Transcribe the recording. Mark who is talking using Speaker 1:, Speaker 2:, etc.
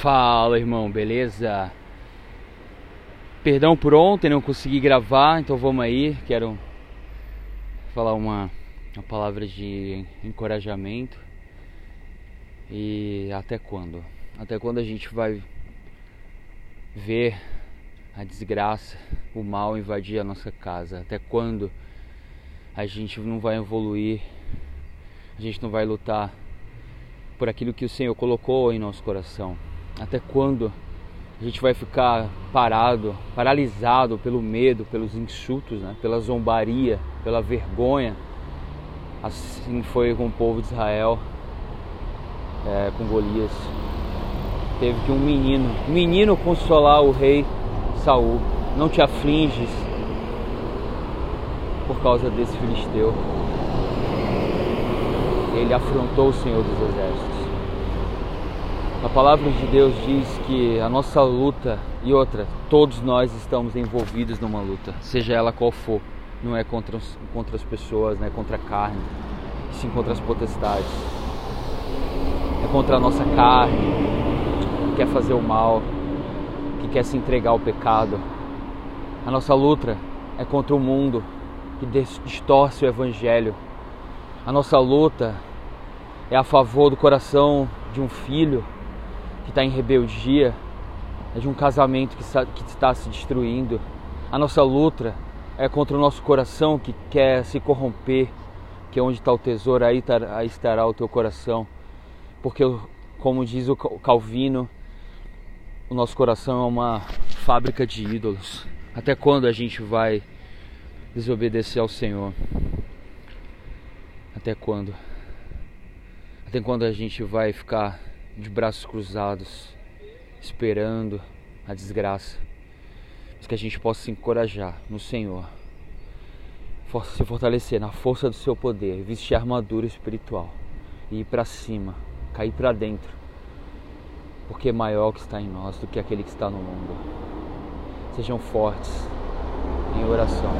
Speaker 1: Fala, irmão, beleza? Perdão por ontem, não consegui gravar, então vamos aí. Quero falar uma, uma palavra de encorajamento. E até quando? Até quando a gente vai ver a desgraça, o mal invadir a nossa casa? Até quando a gente não vai evoluir? A gente não vai lutar por aquilo que o Senhor colocou em nosso coração? Até quando a gente vai ficar parado, paralisado pelo medo, pelos insultos, né? pela zombaria, pela vergonha? Assim foi com o povo de Israel, é, com Golias. Teve que um menino, um menino consolar o rei Saul. Não te afliges por causa desse filisteu. Ele afrontou o Senhor dos Exércitos. A palavra de Deus diz que a nossa luta e outra, todos nós estamos envolvidos numa luta, seja ela qual for. Não é contra, contra as pessoas, não é contra a carne, sim contra as potestades. É contra a nossa carne, que quer fazer o mal, que quer se entregar ao pecado. A nossa luta é contra o mundo que distorce o evangelho. A nossa luta é a favor do coração de um filho que está em rebeldia, é de um casamento que está, se destruindo. A nossa luta é contra o nosso coração que quer se corromper, que é onde está o tesouro, aí, aí estará o teu coração. Porque, como diz o Calvino, o nosso coração é uma fábrica de ídolos. Até quando a gente vai desobedecer ao Senhor? Até quando? Até quando a gente vai ficar de braços cruzados, esperando a desgraça, mas que a gente possa se encorajar no Senhor, se fortalecer na força do seu poder, vestir a armadura espiritual e ir para cima, cair para dentro, porque é maior o que está em nós do que aquele que está no mundo. Sejam fortes em oração.